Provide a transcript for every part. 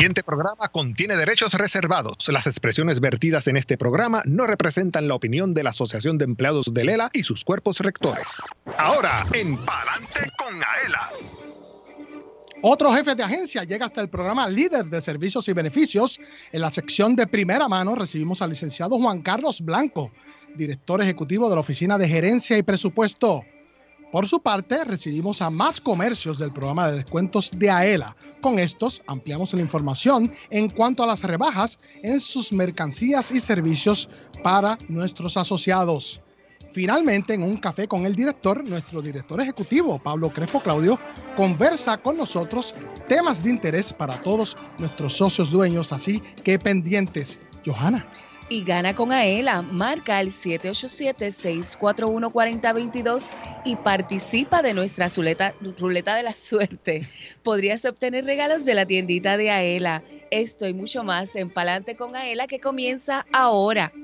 siguiente programa contiene derechos reservados. Las expresiones vertidas en este programa no representan la opinión de la Asociación de Empleados de Lela y sus cuerpos rectores. Ahora, en Palante con Aela. Otro jefe de agencia llega hasta el programa líder de servicios y beneficios. En la sección de primera mano recibimos al licenciado Juan Carlos Blanco, director ejecutivo de la Oficina de Gerencia y Presupuesto. Por su parte, recibimos a más comercios del programa de descuentos de AELA. Con estos, ampliamos la información en cuanto a las rebajas en sus mercancías y servicios para nuestros asociados. Finalmente, en un café con el director, nuestro director ejecutivo, Pablo Crespo Claudio, conversa con nosotros temas de interés para todos nuestros socios dueños, así que pendientes. Johanna y gana con Aela. Marca el 787-641-4022 y participa de nuestra ruleta, de la suerte. Podrías obtener regalos de la tiendita de Aela. Esto y mucho más en Palante con Aela que comienza ahora.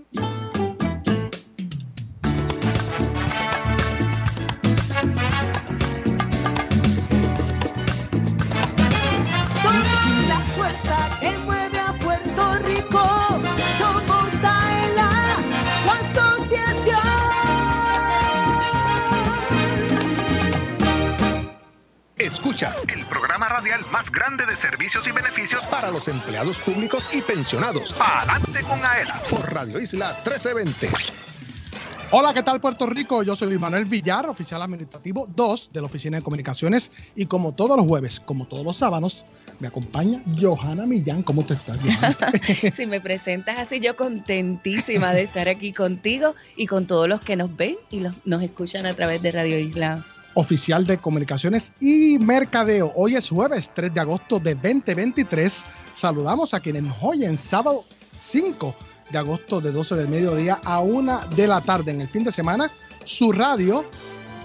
Escuchas el programa radial más grande de servicios y beneficios para los empleados públicos y pensionados. Adelante con AELA por Radio Isla 1320. Hola, ¿qué tal Puerto Rico? Yo soy Luis Manuel Villar, oficial administrativo 2 de la Oficina de Comunicaciones y como todos los jueves, como todos los sábados, me acompaña Johanna Millán. ¿Cómo te estás, Johanna? si me presentas así, yo contentísima de estar aquí contigo y con todos los que nos ven y nos escuchan a través de Radio Isla oficial de comunicaciones y mercadeo. Hoy es jueves 3 de agosto de 2023. Saludamos a quienes nos oyen sábado 5 de agosto de 12 del mediodía a 1 de la tarde en el fin de semana. Su radio,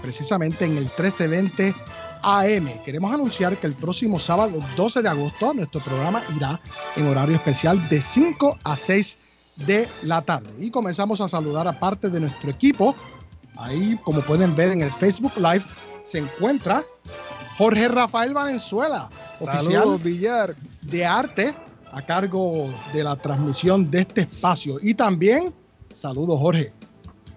precisamente en el 1320 AM. Queremos anunciar que el próximo sábado 12 de agosto nuestro programa irá en horario especial de 5 a 6 de la tarde. Y comenzamos a saludar a parte de nuestro equipo Ahí, como pueden ver en el Facebook Live, se encuentra Jorge Rafael Valenzuela, oficial Villar. de arte, a cargo de la transmisión de este espacio. Y también, saludos Jorge,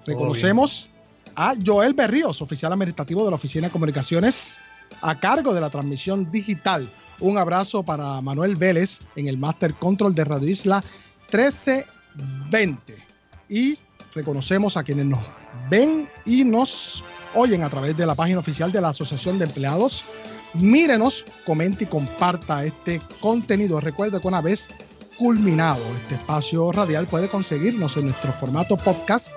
reconocemos a Joel Berríos, oficial administrativo de la Oficina de Comunicaciones, a cargo de la transmisión digital. Un abrazo para Manuel Vélez en el Master Control de Radio Isla 1320. Y reconocemos a quienes nos ven y nos oyen a través de la página oficial de la Asociación de Empleados. Mírenos, comente y comparta este contenido. Recuerde que una vez culminado este espacio radial puede conseguirnos en nuestro formato podcast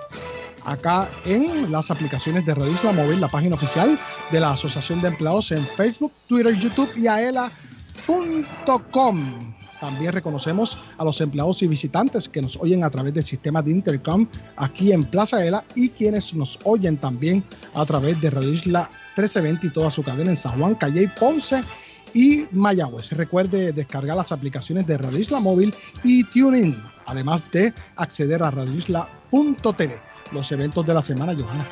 acá en las aplicaciones de Radio Isla Móvil, la página oficial de la Asociación de Empleados en Facebook, Twitter, YouTube y aela.com. También reconocemos a los empleados y visitantes que nos oyen a través del sistema de Intercom aquí en Plaza Ela y quienes nos oyen también a través de Radio Isla 1320 y toda su cadena en San Juan, Calle, Ponce y Mayagüez. Recuerde descargar las aplicaciones de Radio Isla Móvil y TuneIn, además de acceder a radioisla.tv. Los eventos de la semana, Johanna.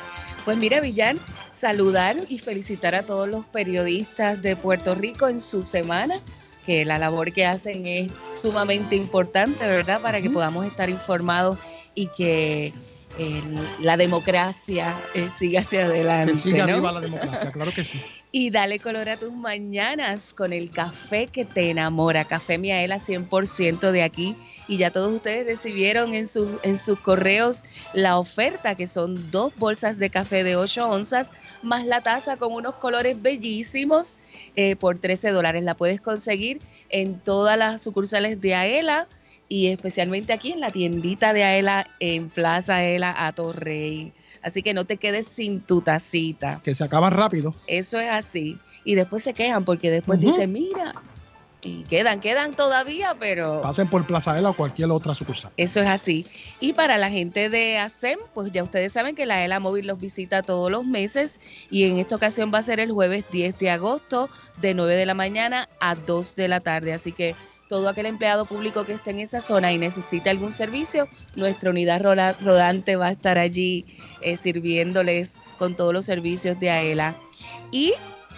Pues mira, Villar, saludar y felicitar a todos los periodistas de Puerto Rico en su semana que la labor que hacen es sumamente importante, ¿verdad? Para que podamos estar informados y que eh, la democracia eh, siga hacia adelante. Que siga arriba la democracia, claro que sí. Y dale color a tus mañanas con el café que te enamora, Café Miaela 100% de aquí. Y ya todos ustedes recibieron en, sus en sus correos la oferta, que son dos bolsas de café de 8 onzas, más la taza con unos colores bellísimos eh, por 13 dólares. La puedes conseguir en todas las sucursales de Aela y especialmente aquí en la tiendita de Aela en Plaza Aela a Torrey. Así que no te quedes sin tu tacita. Que se acaba rápido. Eso es así. Y después se quejan porque después dicen, mira, y quedan, quedan todavía, pero... Pasen por Plaza ELA o cualquier otra sucursal. Eso es así. Y para la gente de ASEM, pues ya ustedes saben que la ELA Móvil los visita todos los meses y en esta ocasión va a ser el jueves 10 de agosto de 9 de la mañana a 2 de la tarde. Así que todo aquel empleado público que esté en esa zona y necesite algún servicio, nuestra unidad rodante va a estar allí eh, sirviéndoles con todos los servicios de AELA. Y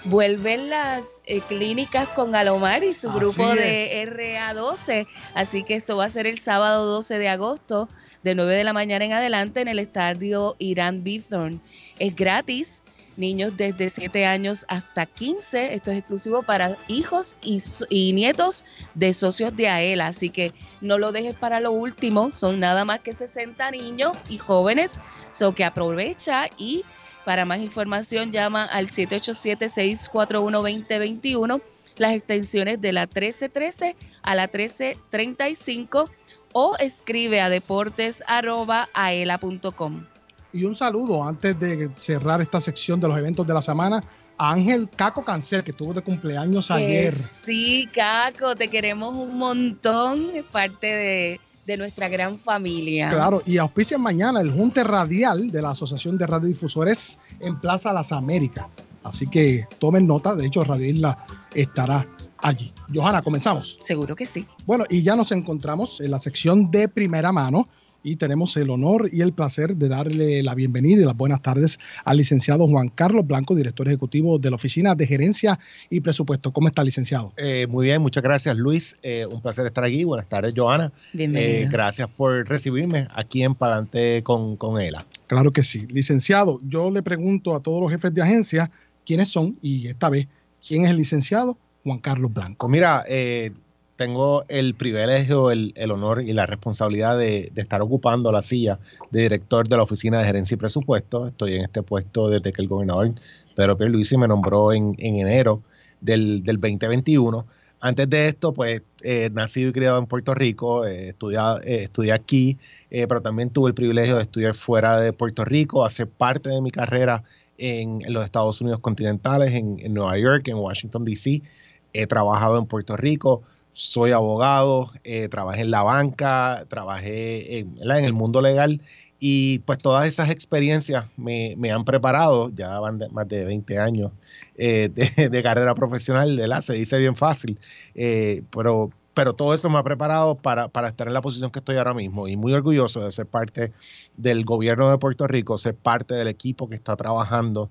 vuelven las eh, clínicas con Alomar y su grupo de RA12. Así que esto va a ser el sábado 12 de agosto, de 9 de la mañana en adelante, en el estadio Irán Bithorn. Es gratis niños desde 7 años hasta 15. Esto es exclusivo para hijos y, nietos de socios de AELA. Así que no lo dejes para lo último. Son nada más que 60 niños y jóvenes. So que aprovecha y para más información llama al 787-641-2021, las extensiones de la 1313 a la 1335 o escribe a deportes.aela.com. Y un saludo antes de cerrar esta sección de los eventos de la semana a Ángel Caco Cancel, que tuvo de cumpleaños ayer. Sí, Caco, te queremos un montón, es parte de, nuestra gran familia. Claro, y auspician mañana el Junte Radial de la Asociación de Radiodifusores en Plaza Las Américas. Así que tomen nota, de hecho Radio Isla estará allí. Johanna, comenzamos. Seguro que sí. Bueno, y ya nos encontramos en la sección de primera mano y tenemos el honor y el placer de darle la bienvenida y las buenas tardes al licenciado Juan Carlos Blanco, director ejecutivo de la Oficina de Gerencia y Presupuesto. ¿Cómo está, licenciado? Eh, muy bien, muchas gracias, Luis. Eh, un placer estar aquí. Buenas tardes, Joana. Eh, gracias por recibirme aquí en Palante con, con ELA. Claro que sí. Licenciado, yo le pregunto a todos los jefes de agencia quiénes son y esta vez, ¿quién es el licenciado Juan Carlos Blanco? Mira, eh, tengo el privilegio, el, honor y la responsabilidad de, estar ocupando la silla de director de la Oficina de Gerencia y Presupuesto. Estoy en este puesto desde que el gobernador Pedro Pierluisi me nombró en, enero del, 2021. Antes de esto, pues, eh, nacido y criado en Puerto Rico, eh, eh, estudié aquí, pero también tuve el privilegio de estudiar fuera de Puerto Rico, hacer parte de mi carrera en, los Estados Unidos continentales, en, en Nueva York, en Washington, D.C. He trabajado en Puerto Rico, soy abogado, eh, trabajé en la banca, trabajé en, el mundo legal y pues todas esas experiencias me, han preparado, ya van más de 20 años eh, de, carrera profesional, ¿verdad? se dice bien fácil, eh, pero, pero todo eso me ha preparado para, para, estar en la posición que estoy ahora mismo y muy orgulloso de ser parte del gobierno de Puerto Rico, ser parte del equipo que está trabajando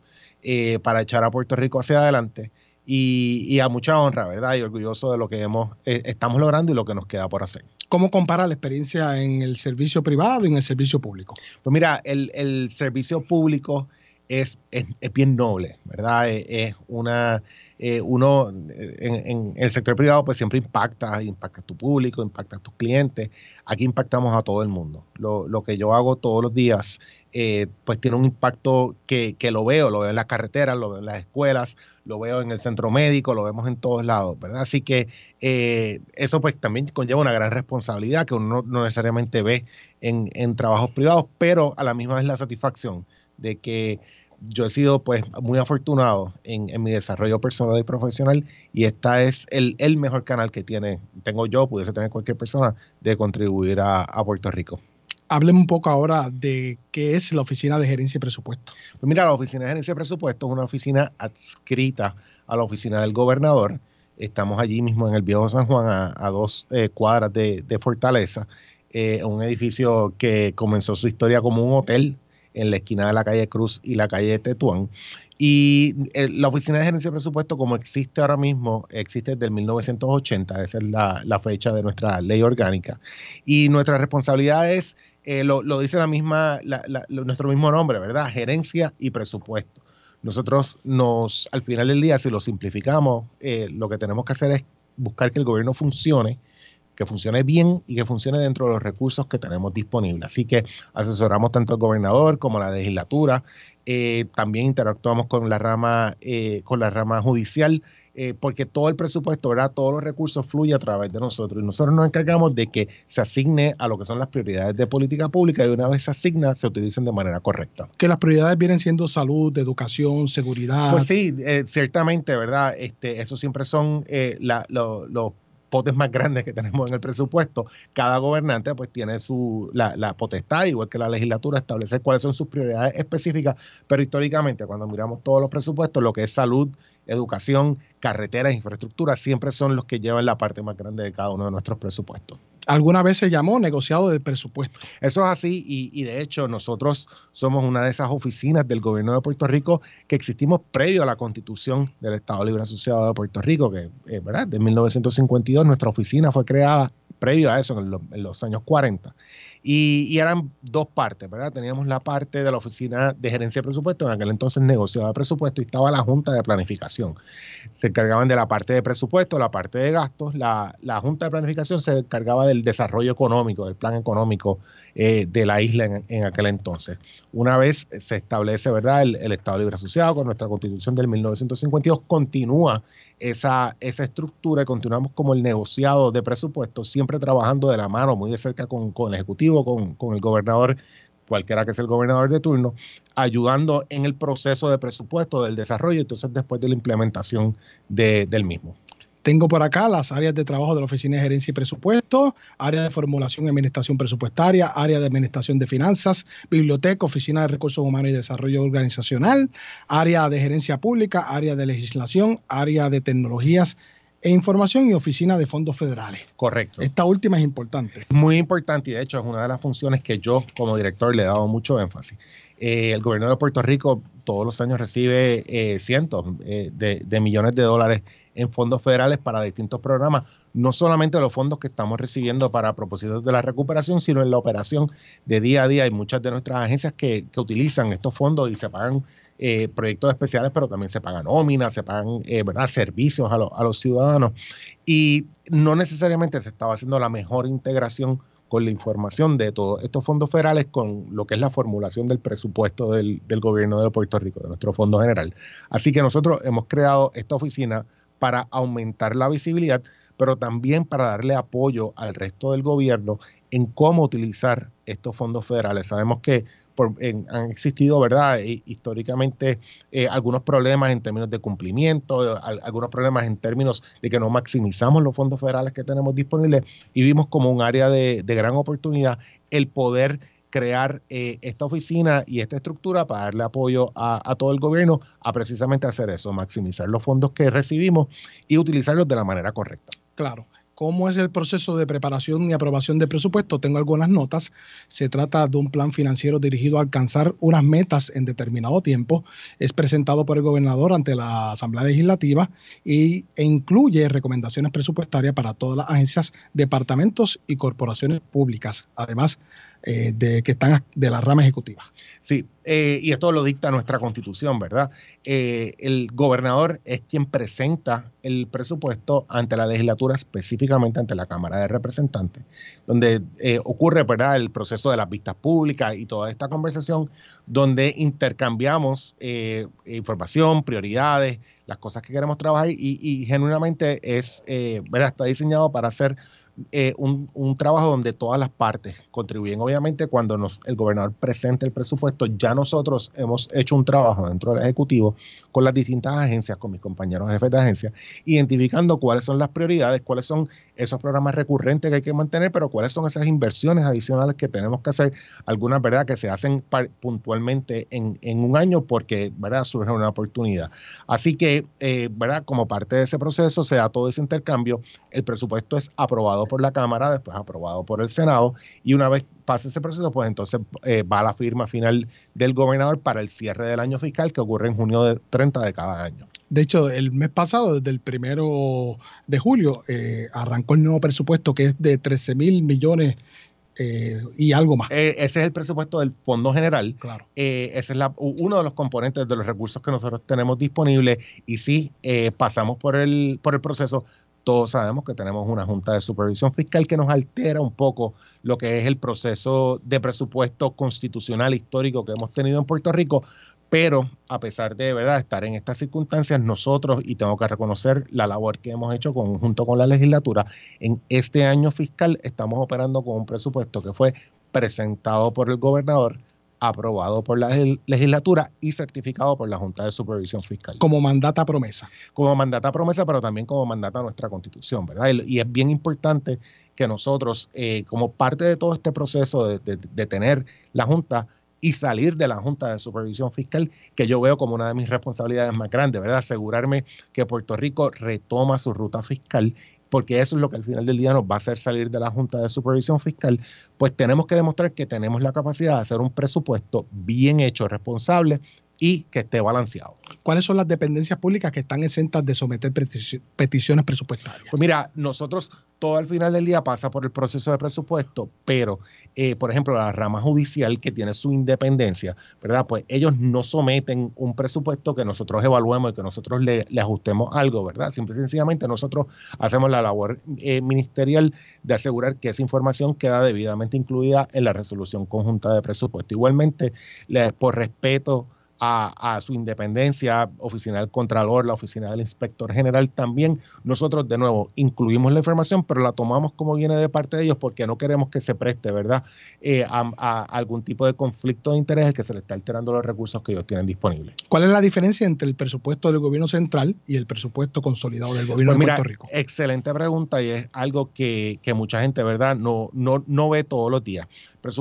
para echar a Puerto Rico hacia adelante y, a mucha honra, ¿verdad? Y orgulloso de lo que hemos, eh, estamos logrando y lo que nos queda por hacer. ¿Cómo compara la experiencia en el servicio privado y en el servicio público? Pues mira, el, servicio público es, es, bien noble, ¿verdad? Es, una, eh, uno en, el sector privado pues siempre impacta, impacta a tu público, impacta a tus clientes. Aquí impactamos a todo el mundo. Lo, lo que yo hago todos los días eh, pues tiene un impacto que, que, lo veo, lo veo en las carreteras, lo veo en las escuelas, lo veo en el centro médico, lo vemos en todos lados, ¿verdad? Así que eh, eso pues también conlleva una gran responsabilidad que uno no necesariamente ve en, en trabajos privados, pero a la misma vez la satisfacción de que yo he sido pues muy afortunado en, en, mi desarrollo personal y profesional y esta es el, el, mejor canal que tiene, tengo yo, pudiese tener cualquier persona, de contribuir a, a Puerto Rico. Hablemos un poco ahora de qué es la Oficina de Gerencia y Presupuesto. Pues mira, la Oficina de Gerencia y Presupuesto es una oficina adscrita a la Oficina del Gobernador. Estamos allí mismo en el Viejo San Juan, a, dos eh, cuadras de, Fortaleza, eh, un edificio que comenzó su historia como un hotel en la esquina de la calle Cruz y la calle Tetuán. Y eh, la Oficina de Gerencia y Presupuesto, como existe ahora mismo, existe desde el 1980, esa es la, la fecha de nuestra ley orgánica. Y nuestra responsabilidad es eh, lo, dice la misma, nuestro mismo nombre, ¿verdad? Gerencia y presupuesto. Nosotros nos, al final del día, si lo simplificamos, eh, lo que tenemos que hacer es buscar que el gobierno funcione, que funcione bien y que funcione dentro de los recursos que tenemos disponibles. Así que asesoramos tanto al gobernador como a la legislatura, eh, también interactuamos con la rama, con la rama judicial eh, porque todo el presupuesto, ¿verdad? Todos los recursos fluyen a través de nosotros y nosotros nos encargamos de que se asigne a lo que son las prioridades de política pública y una vez se asigna, se utilicen de manera correcta. Que las prioridades vienen siendo salud, educación, seguridad. Pues sí, eh, ciertamente, ¿verdad? Este, eso siempre son eh, los potes más grandes que tenemos en el presupuesto, cada gobernante pues tiene su la, la, potestad, igual que la legislatura, establecer cuáles son sus prioridades específicas, pero históricamente cuando miramos todos los presupuestos, lo que es salud, educación, carreteras, infraestructura, siempre son los que llevan la parte más grande de cada uno de nuestros presupuestos. Alguna vez se llamó negociado del presupuesto. Eso es así y, de hecho nosotros somos una de esas oficinas del gobierno de Puerto Rico que existimos previo a la constitución del Estado Libre Asociado de Puerto Rico, que eh, ¿verdad? de 1952 nuestra oficina fue creada previo a eso, en, los años 40. Y, eran dos partes, ¿verdad? Teníamos la parte de la oficina de gerencia de presupuesto, en aquel entonces negociaba presupuesto, y estaba la junta de planificación. Se encargaban de la parte de presupuesto, la parte de gastos. La, junta de planificación se encargaba del desarrollo económico, del plan económico eh, de la isla en, aquel entonces. Una vez se establece, ¿verdad? El, Estado Libre Asociado con nuestra constitución del 1952, continúa esa, esa estructura y continuamos como el negociado de presupuesto, siempre trabajando de la mano, muy de cerca con, el Ejecutivo, con, el gobernador, cualquiera que sea el gobernador de turno, ayudando en el proceso de presupuesto, del desarrollo, entonces después de la implementación del mismo. Tengo por acá las áreas de trabajo de la Oficina de Gerencia y Presupuesto, área de formulación y administración presupuestaria, área de administración de finanzas, biblioteca, oficina de recursos humanos y desarrollo organizacional, área de gerencia pública, área de legislación, área de tecnologías e información y oficina de fondos federales. Correcto. Esta última es importante. Muy importante y de hecho es una de las funciones que yo como director le he dado mucho énfasis. Eh, el gobierno de Puerto Rico todos los años recibe eh, cientos eh, de, millones de dólares en fondos federales para distintos programas, no solamente los fondos que estamos recibiendo para propósitos de la recuperación, sino en la operación de día a día. Hay muchas de nuestras agencias que, utilizan estos fondos y se pagan proyectos especiales, pero también se pagan nóminas, se pagan ¿verdad? servicios a, a los ciudadanos. Y no necesariamente se estaba haciendo la mejor integración con la información de todos estos fondos federales con lo que es la formulación del presupuesto del, gobierno de Puerto Rico, de nuestro fondo general. Así que nosotros hemos creado esta oficina para aumentar la visibilidad, pero también para darle apoyo al resto del gobierno en cómo utilizar estos fondos federales. Sabemos que han existido, ¿verdad? históricamente eh, algunos problemas en términos de cumplimiento, algunos problemas en términos de que no maximizamos los fondos federales que tenemos disponibles y vimos como un área de, gran oportunidad el poder crear eh, esta oficina y esta estructura para darle apoyo a, todo el gobierno a precisamente hacer eso, maximizar los fondos que recibimos y utilizarlos de la manera correcta. Claro cómo es el proceso de preparación y aprobación de presupuesto, tengo algunas notas. Se trata de un plan financiero dirigido a alcanzar unas metas en determinado tiempo. Es presentado por el gobernador ante la Asamblea Legislativa y, e incluye recomendaciones presupuestarias para todas las agencias, departamentos y corporaciones públicas. Además, eh, de que están de la rama ejecutiva. Sí, eh, y esto lo dicta nuestra constitución, ¿verdad? Eh, el gobernador es quien presenta el presupuesto ante la legislatura, específicamente ante la Cámara de Representantes, donde ocurre, ¿verdad?, el proceso de las vistas públicas y toda esta conversación, donde intercambiamos información, prioridades, las cosas que queremos trabajar y, y genuinamente es, ¿verdad?, está diseñado para hacer eh, un, trabajo donde todas las partes contribuyen. Obviamente, cuando nos, el gobernador presenta el presupuesto, ya nosotros hemos hecho un trabajo dentro del Ejecutivo con las distintas agencias, con mis compañeros jefes de agencia, identificando cuáles son las prioridades, cuáles son esos programas recurrentes que hay que mantener, pero cuáles son esas inversiones adicionales que tenemos que hacer, algunas, ¿verdad?, que se hacen puntualmente en, un año porque, ¿verdad?, surge una oportunidad. Así que, eh, ¿verdad?, como parte de ese proceso se da todo ese intercambio, el presupuesto es aprobado por la Cámara, después aprobado por el Senado, y una vez pase ese proceso, pues entonces eh, va la firma final del gobernador para el cierre del año fiscal que ocurre en junio de 30 de cada año. De hecho, el mes pasado, desde el primero de julio, eh, arrancó el nuevo presupuesto que es de 13 mil millones eh, y algo más. ese es el presupuesto del Fondo General. Claro. ese es la, uno de los componentes de los recursos que nosotros tenemos disponibles y sí pasamos por el, por el proceso todos sabemos que tenemos una Junta de Supervisión Fiscal que nos altera un poco lo que es el proceso de presupuesto constitucional histórico que hemos tenido en Puerto Rico, pero a pesar de verdad estar en estas circunstancias, nosotros, y tengo que reconocer la labor que hemos hecho junto con la legislatura, en este año fiscal estamos operando con un presupuesto que fue presentado por el gobernador aprobado por la legislatura y certificado por la Junta de Supervisión Fiscal. Como mandata promesa. Como mandata promesa, pero también como mandata nuestra constitución, ¿verdad? Y, es bien importante que nosotros, eh, como parte de todo este proceso de, de tener la Junta, y salir de la Junta de Supervisión Fiscal, que yo veo como una de mis responsabilidades más grandes, ¿verdad? Asegurarme que Puerto Rico retoma su ruta fiscal porque eso es lo que al final del día nos va a hacer salir de la Junta de Supervisión Fiscal, pues tenemos que demostrar que tenemos la capacidad de hacer un presupuesto bien hecho, responsable y que esté balanceado. ¿Cuáles son las dependencias públicas que están exentas de someter peticiones presupuestarias? Pues mira, nosotros todo al final del día pasa por el proceso de presupuesto, pero eh, por ejemplo la rama judicial que tiene su independencia, ¿verdad? Pues ellos no someten un presupuesto que nosotros evaluemos y que nosotros le, ajustemos algo, ¿verdad? Simple y sencillamente nosotros hacemos la labor eh, ministerial de asegurar que esa información queda debidamente incluida en la resolución conjunta de presupuesto. Igualmente, por respeto a, su independencia, oficina del Contralor, la oficina del Inspector General también. Nosotros, de nuevo, incluimos la información, pero la tomamos como viene de parte de ellos porque no queremos que se preste, ¿verdad?, eh, a, algún tipo de conflicto de interés que se le está alterando los recursos que ellos tienen disponibles. ¿Cuál es la diferencia entre el presupuesto del gobierno central y el presupuesto consolidado del gobierno pues de Puerto Rico? Excelente pregunta y es algo que, mucha gente, ¿verdad?, no, no, no ve todos los días.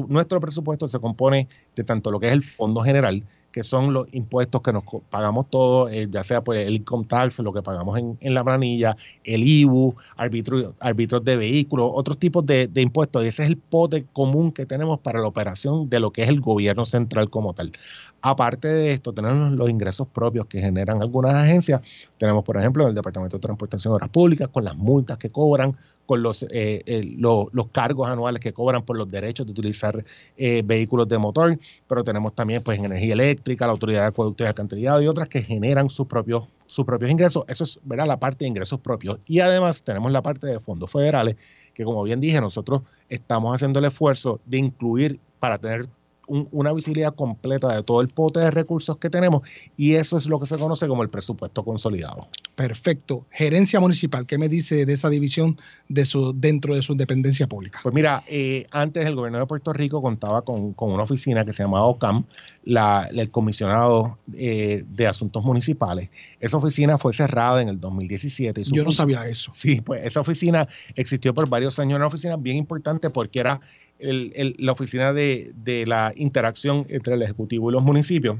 nuestro presupuesto se compone de tanto lo que es el fondo general, que son los impuestos que nos pagamos todos, eh, ya sea pues el income tax, lo que pagamos en, la planilla, el IBU, árbitros de vehículos, otros tipos de, impuestos. Y ese es el pote común que tenemos para la operación de lo que es el gobierno central como tal. Aparte de esto, tenemos los ingresos propios que generan algunas agencias. Tenemos, por ejemplo, el Departamento de Transportación de Obras Públicas, con las multas que cobran, con los, eh, los, cargos anuales que cobran por los derechos de utilizar eh, vehículos de motor, pero tenemos también pues energía eléctrica, la Autoridad de Acueductos y Alcantarillado y otras que generan sus propios, sus propios ingresos. Eso es la parte de ingresos propios. Y además tenemos la parte de fondos federales, que como bien dije, nosotros estamos haciendo el esfuerzo de incluir para tener una visibilidad completa de todo el pote de recursos que tenemos y eso es lo que se conoce como el presupuesto consolidado. Perfecto. Gerencia municipal, ¿qué me dice de esa división de su, dentro de su dependencia pública? Pues mira, eh, antes el gobierno de Puerto Rico contaba con, una oficina que se llamaba OCAM, la, el comisionado eh, de asuntos municipales. Esa oficina fue cerrada en el 2017. Yo no sabía eso. Sí, pues esa oficina existió por varios años, una oficina bien importante porque era la oficina de, la interacción entre el Ejecutivo y los municipios.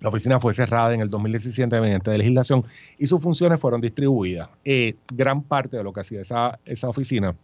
La oficina fue cerrada en el 2017 mediante legislación y sus funciones fueron distribuidas. Eh, gran parte de lo que hacía esa, esa oficina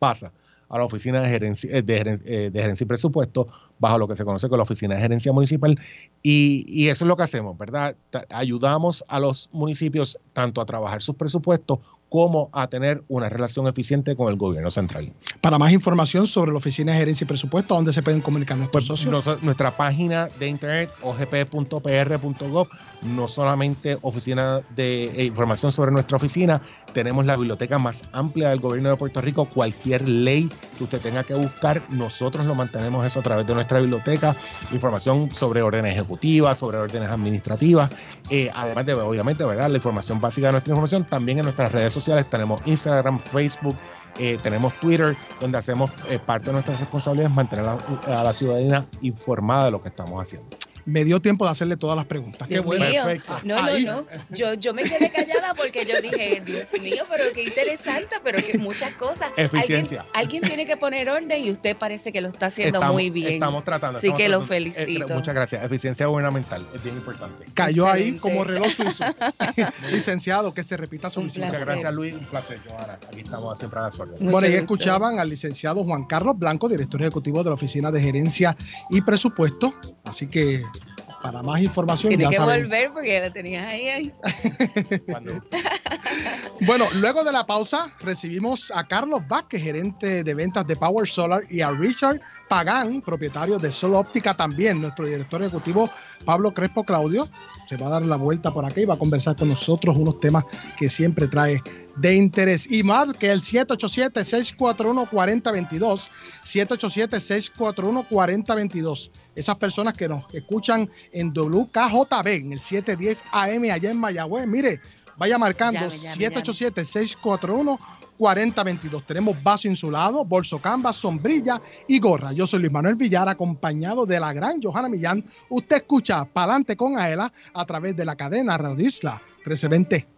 pasa a la Oficina de Gerencia, eh, eh, de, Gerencia y Presupuesto, bajo lo que se conoce como la Oficina de Gerencia Municipal. Y, y, eso es lo que hacemos, ¿verdad? Ayudamos a los municipios tanto a trabajar sus presupuestos cómo a tener una relación eficiente con el gobierno central. Para más información sobre la Oficina de Gerencia y Presupuesto, ¿dónde se pueden comunicar nuestros pues, socios? nuestra página de internet, ogp.pr.gov, no solamente oficina de eh, información sobre nuestra oficina, tenemos la biblioteca más amplia del gobierno de Puerto Rico. Cualquier ley que usted tenga que buscar, nosotros lo mantenemos eso a través de nuestra biblioteca. Información sobre órdenes ejecutivas, sobre órdenes administrativas, eh, además de, obviamente, ¿verdad? la información básica de nuestra información, también en nuestras redes sociales, tenemos Instagram, Facebook, eh, tenemos Twitter, donde hacemos eh, parte de nuestras responsabilidades mantener a la ciudadanía informada de lo que estamos haciendo me dio tiempo de hacerle todas las preguntas. Qué bueno. No, no, no. Yo, yo me quedé callada porque yo dije, Dios mío, pero qué interesante, pero que muchas cosas. Eficiencia. Alguien, tiene que poner orden y usted parece que lo está haciendo muy bien. Estamos tratando. Así que lo felicito. muchas gracias. Eficiencia gubernamental es bien importante. Cayó ahí como reloj suizo. licenciado, que se repita su visita. Muchas gracias, Luis. Un placer, Johanna. Aquí estamos siempre a las órdenes. Bueno, y escuchaban al licenciado Juan Carlos Blanco, director ejecutivo de la Oficina de Gerencia y Presupuesto. Así que para más información Tienes que volver porque la tenías ahí. ahí. bueno, luego de la pausa recibimos a Carlos Vázquez, gerente de ventas de Power Solar, y a Richard Pagán, propietario de Solo Óptica también, nuestro director ejecutivo Pablo Crespo Claudio. Se va a dar la vuelta por acá y va a conversar con nosotros unos temas que siempre trae de interés. Y más que el 787-641-4022. 787-641-4022. Esas personas que nos escuchan en WKJB, en el 710 AM allá en Mayagüez, mire, vaya marcando 787-641-4022. Tenemos vaso insulado, bolso canvas, sombrilla y gorra. Yo soy Luis Manuel Villar, acompañado de la gran Johanna Millán. Usted escucha Palante con Aela a través de la cadena Radio Isla 1320.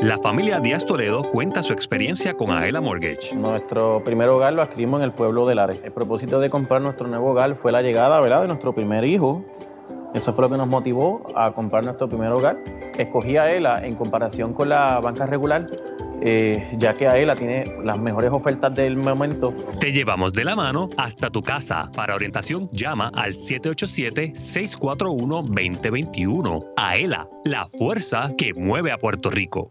La familia Díaz Toledo cuenta su experiencia con Aela Mortgage. Nuestro primer hogar lo adquirimos en el pueblo de Lares. El propósito de comprar nuestro nuevo hogar fue la llegada ¿verdad? de nuestro primer hijo. Eso fue lo que nos motivó a comprar nuestro primer hogar. Escogí a ELA en comparación con la banca regular, eh, ya que AELA tiene las mejores ofertas del momento. Te llevamos de la mano hasta tu casa. Para orientación, llama al 787-641-2021. AELA, la fuerza que mueve a Puerto Rico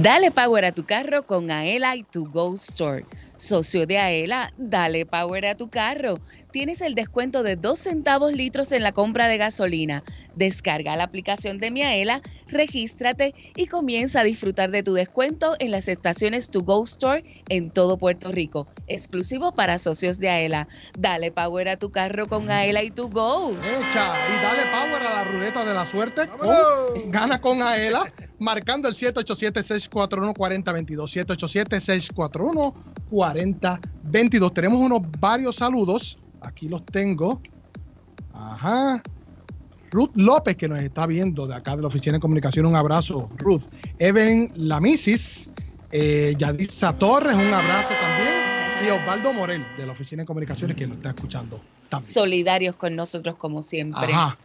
Dale power a tu carro con Aela y tu Go Store. Socio de Aela, dale power a tu carro. Tienes el descuento de 2 centavos litros en la compra de gasolina. Descarga la aplicación de mi Aela, regístrate y comienza a disfrutar de tu descuento en las estaciones To Go Store en todo Puerto Rico. Exclusivo para socios de Aela. Dale power a tu carro con Aela y To Go. Echa y dale power a la ruleta de la suerte. con- gana con Aela, marcando el 787-641-4022. 787-641-4022. Tenemos unos varios saludos. Aquí los tengo. Ajá. Ruth López, que nos está viendo de acá de la Oficina de Comunicación. Un abrazo, Ruth. Evelyn Lamisis, eh, Yadisa Torres, un abrazo también. Y Osvaldo Morel, de la Oficina de Comunicaciones, que nos está escuchando también. Solidarios con nosotros como siempre. Ajá.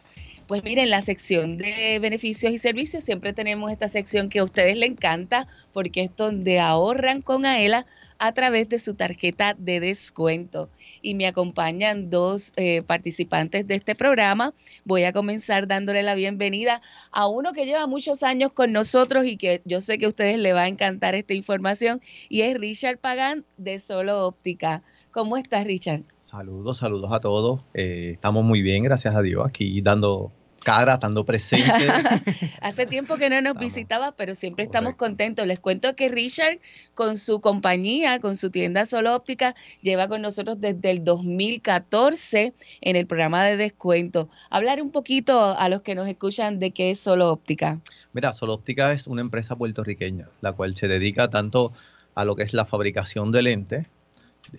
Pues miren, en la sección de beneficios y servicios siempre tenemos esta sección que a ustedes les encanta porque es donde ahorran con AELA a través de su tarjeta de descuento. Y me acompañan dos eh, participantes de este programa. Voy a comenzar dándole la bienvenida a uno que lleva muchos años con nosotros y que yo sé que a ustedes les va a encantar esta información y es Richard Pagan de Solo Óptica. ¿Cómo estás, Richard? Saludos, saludos a todos. Eh, estamos muy bien, gracias a Dios, aquí dando cara, estando presente. Hace tiempo que no nos Vamos. visitaba, pero siempre estamos contentos. Les cuento que Richard, con su compañía, con su tienda Solo Óptica, lleva con nosotros desde el 2014 en el programa de descuento. Hablar un poquito a los que nos escuchan de qué es Solo Óptica. Mira, Solo Óptica es una empresa puertorriqueña, la cual se dedica tanto a lo que es la fabricación de lentes,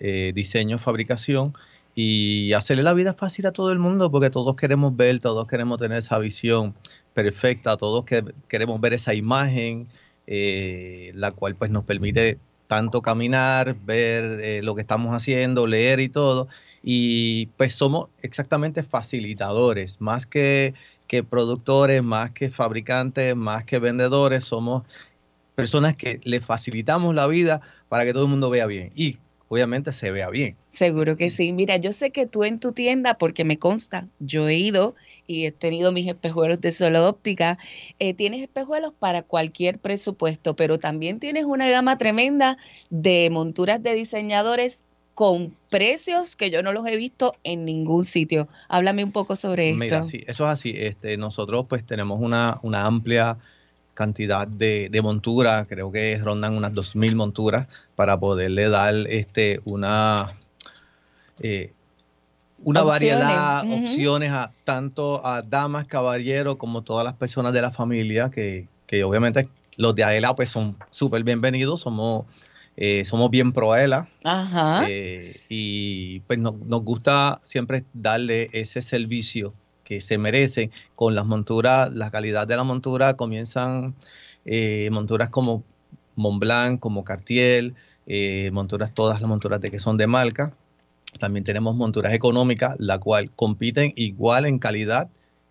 eh, diseño, fabricación y hacerle la vida fácil a todo el mundo porque todos queremos ver, todos queremos tener esa visión perfecta, todos que queremos ver esa imagen, eh, la cual pues nos permite tanto caminar, ver eh, lo que estamos haciendo, leer y todo. Y pues somos exactamente facilitadores, más que, que productores, más que fabricantes, más que vendedores, somos personas que le facilitamos la vida para que todo el mundo vea bien. Y obviamente se vea bien. Seguro que sí. Mira, yo sé que tú en tu tienda, porque me consta, yo he ido y he tenido mis espejuelos de solo óptica, eh, tienes espejuelos para cualquier presupuesto, pero también tienes una gama tremenda de monturas de diseñadores con precios que yo no los he visto en ningún sitio. Háblame un poco sobre esto. Mira, sí, eso es así. Este, nosotros pues tenemos una, una amplia cantidad de, de monturas, creo que rondan unas 2.000 monturas para poderle dar este, una, eh, una Opciones, variedad, ujú. opciones a tanto a damas, caballeros, como todas las personas de la familia, que, que obviamente los de Aela pues son súper bienvenidos, somos, eh, somos bien pro Aela. Ajá. Eh, y pues no- nos gusta siempre darle ese servicio que se merece con las monturas, la calidad de la montura comienzan eh, monturas como Montblanc, como Cartier, eh, monturas, todas las monturas de que son de marca. También tenemos monturas económicas, la cual compiten igual en calidad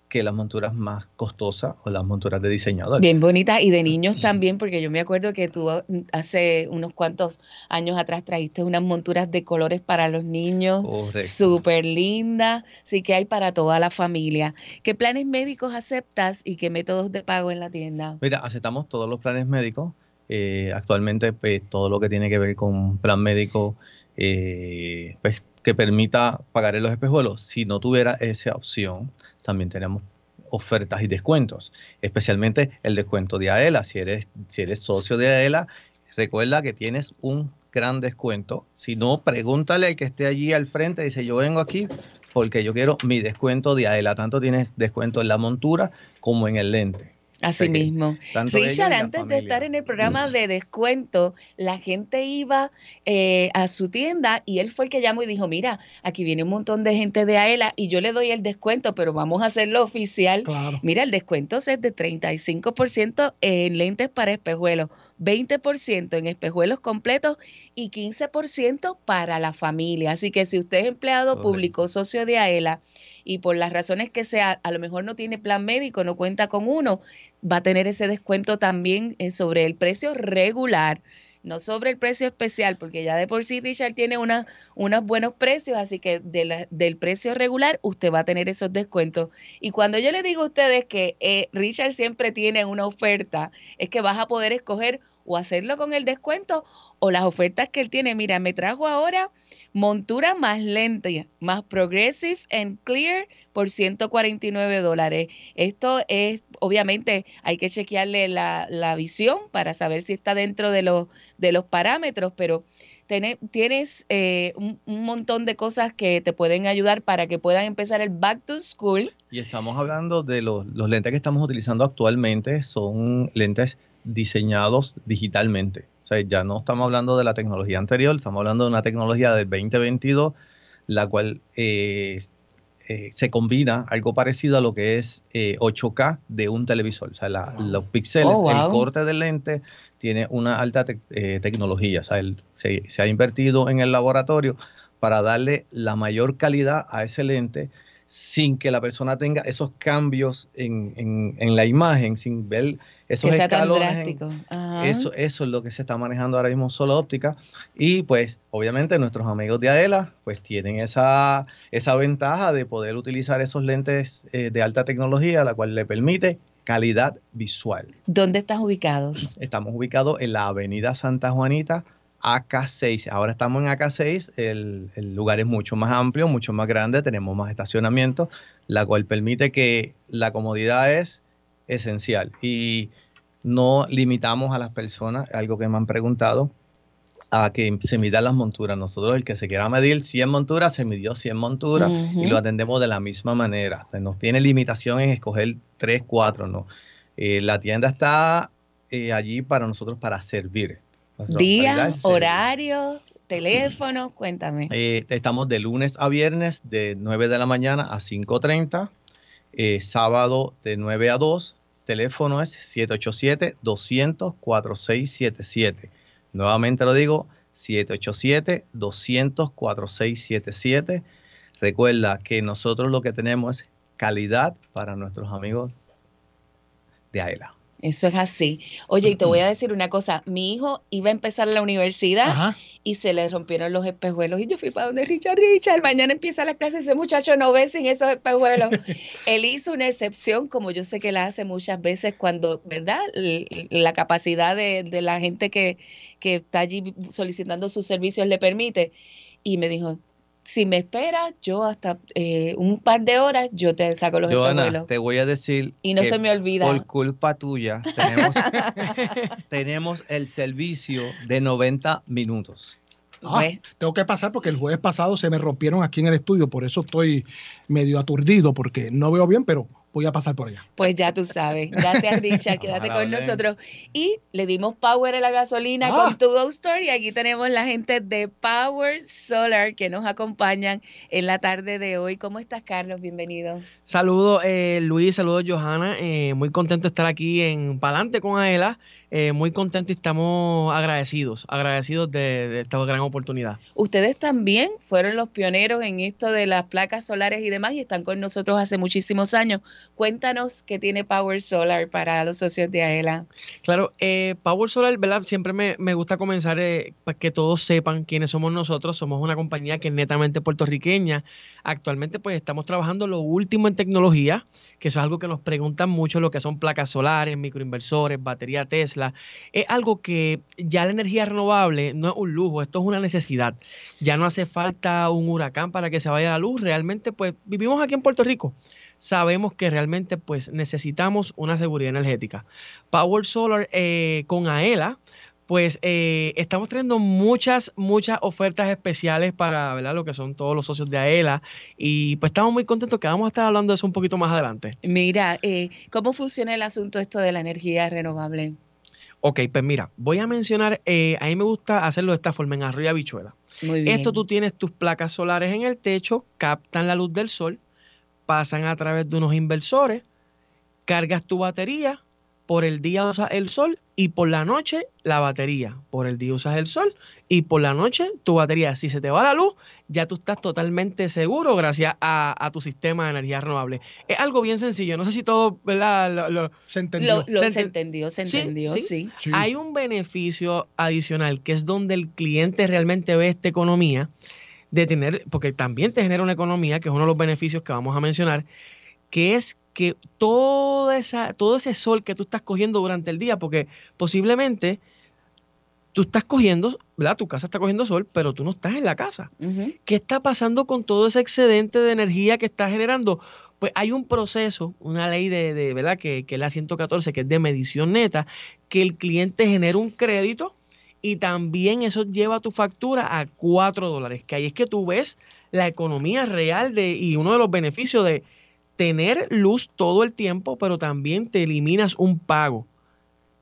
que las monturas más costosas o las monturas de diseñador. Bien bonita y de niños también, porque yo me acuerdo que tú hace unos cuantos años atrás trajiste unas monturas de colores para los niños, Correcto. súper lindas, sí que hay para toda la familia. ¿Qué planes médicos aceptas y qué métodos de pago en la tienda? Mira, aceptamos todos los planes médicos. Eh, actualmente, pues, todo lo que tiene que ver con plan médico eh, pues, que permita pagar en los espejuelos. Si no tuviera esa opción, también tenemos ofertas y descuentos, especialmente el descuento de AELA. Si eres, si eres socio de AELA, recuerda que tienes un gran descuento. Si no, pregúntale al que esté allí al frente, dice, yo vengo aquí porque yo quiero mi descuento de AELA. Tanto tienes descuento en la montura como en el lente. Así mismo. Richard, antes de estar en el programa de descuento, la gente iba eh, a su tienda y él fue el que llamó y dijo, mira, aquí viene un montón de gente de AELA y yo le doy el descuento, pero vamos a hacerlo oficial. Claro. Mira, el descuento es de 35% en lentes para espejuelos, 20% en espejuelos completos y 15% para la familia. Así que si usted es empleado Correcto. público, socio de AELA, y por las razones que sea, a lo mejor no tiene plan médico, no cuenta con uno, va a tener ese descuento también eh, sobre el precio regular, no sobre el precio especial, porque ya de por sí Richard tiene una, unos buenos precios, así que del precio regular usted va a tener esos descuentos. Y cuando yo le digo a ustedes que eh, Richard siempre tiene una oferta, es que vas a poder escoger o hacerlo con el descuento o las ofertas que él tiene. Mira, me trajo ahora montura más lenta, más progressive and clear por 149 dólares. Esto es, obviamente, hay que chequearle la, la visión para saber si está dentro de los, de los parámetros, pero tiene- tienes eh, un, un montón de cosas que te pueden ayudar para que puedan empezar el back to school. Y estamos hablando de los, los lentes que estamos utilizando actualmente, son lentes diseñados digitalmente. O sea, ya no estamos hablando de la tecnología anterior, estamos hablando de una tecnología del 2022, la cual eh, eh, se combina algo parecido a lo que es eh, 8K de un televisor. O sea, la- Wow. los píxeles, Oh, wow. el corte del lente tiene una alta eh, tecnología. O sea, el- se, se ha invertido en el laboratorio para darle la mayor calidad a ese lente sin que la persona tenga esos cambios en, en- en la imagen, sin ver esos que sea tan escalones drástico. Ajá. eso, eso es lo que se está manejando ahora mismo solo óptica. Y pues, obviamente, nuestros amigos de Aela, pues tienen esa, esa ventaja de poder utilizar esos lentes eh, de alta tecnología, la cual le permite calidad visual. ¿Dónde están ubicados? Estamos ubicados en la Avenida Santa Juanita, AK6. Ahora estamos en AK6, el, el lugar es mucho más amplio, mucho más grande, tenemos más estacionamiento, la cual permite que la comodidad es esencial. Y no limitamos a las personas, algo que me han preguntado, a que se midan las monturas. Nosotros, el que se quiera medir 100 monturas, se midió 100 monturas y lo atendemos de la misma manera. No tiene limitación en escoger 3, 4, no. Eh, la tienda está eh, allí para nosotros para servir. Nuestra Día, horario, teléfono, cuéntame. Eh, estamos de lunes a viernes de 9 de la mañana a 5.30, eh, sábado de 9 a 2 teléfono es 787-200-4677. Nuevamente lo digo, 787-200-4677. Recuerda que nosotros lo que tenemos es calidad para nuestros amigos de AELA. Eso es así. Oye, y te voy a decir una cosa. Mi hijo iba a empezar la universidad Ajá. y se le rompieron los espejuelos. Y yo fui para donde Richard, Richard, mañana empieza la clase, ese muchacho no ve sin esos espejuelos. Él hizo una excepción, como yo sé que la hace muchas veces cuando, ¿verdad? La capacidad de, de la gente que, que está allí solicitando sus servicios le permite. Y me dijo, si me esperas, yo hasta eh, un par de horas, yo te saco los Joana, espejuelos. te voy a decir Y no que se me olvida. por culpa tuya tenemos, tenemos el servicio de 90 minutos. Ah, Pues, tengo que pasar porque el jueves pasado se me rompieron aquí en el estudio, por eso estoy medio aturdido porque no veo bien, pero voy a pasar por allá. Pues ya tú sabes. Gracias, Richard. Quédate Ojalá, con nosotros. Y le dimos power a la gasolina Ah. con tu Go Store. Y aquí tenemos la gente de Power Solar que nos acompañan en la tarde de hoy. ¿Cómo estás, Carlos? Bienvenido. Saludos eh, Luis, saludos Johanna, eh, muy contento de estar aquí en Palante con Aela, eh, muy contento y estamos agradecidos, agradecidos de, de esta gran oportunidad. Ustedes también fueron los pioneros en esto de las placas solares y demás y están con nosotros hace muchísimos años. Cuéntanos qué tiene Power Solar para los socios de AELA. Claro, eh, Power Solar, ¿verdad? Siempre me, me gusta comenzar eh, para que todos sepan quiénes somos nosotros. Somos una compañía que es netamente puertorriqueña. Actualmente pues estamos trabajando lo último en tecnología, que eso es algo que nos preguntan mucho, lo que son placas solares, microinversores, batería Tesla. Es algo que ya la energía renovable no es un lujo, esto es una necesidad. Ya no hace falta un huracán para que se vaya la luz. Realmente pues vivimos aquí en Puerto Rico sabemos que realmente pues necesitamos una seguridad energética. Power Solar eh, con AELA, pues eh, estamos trayendo muchas, muchas ofertas especiales para ¿verdad? lo que son todos los socios de AELA y pues estamos muy contentos que vamos a estar hablando de eso un poquito más adelante. Mira, eh, ¿cómo funciona el asunto esto de la energía renovable? Ok, pues mira, voy a mencionar, eh, a mí me gusta hacerlo de esta forma, en arroyo habichuela. Muy bien. Esto tú tienes tus placas solares en el techo, captan la luz del sol, pasan a través de unos inversores, cargas tu batería, por el día usas el sol y por la noche la batería. Por el día usas el sol y por la noche tu batería. Si se te va la luz, ya tú estás totalmente seguro gracias a, a tu sistema de energía renovable. Es algo bien sencillo. No sé si todo, ¿verdad? Lo- lo- Se entendió. Lo, lo- Se se enten- entendió, se entendió, sí. sí. Sí. hay un beneficio adicional que es donde el cliente realmente ve esta economía de tener, porque también te genera una economía, que es uno de los beneficios que vamos a mencionar, que es que toda esa, todo ese sol que tú estás cogiendo durante el día, porque posiblemente tú estás cogiendo, ¿verdad? Tu casa está cogiendo sol, pero tú no estás en la casa. ¿Qué está pasando con todo ese excedente de energía que está generando? Pues hay un proceso, una ley de, de, ¿verdad? Que, que es la 114, que es de medición neta, que el cliente genera un crédito y también eso lleva tu factura a 4 dólares, que ahí es que tú ves la economía real de, y uno de los beneficios de tener luz todo el tiempo, pero también te eliminas un pago.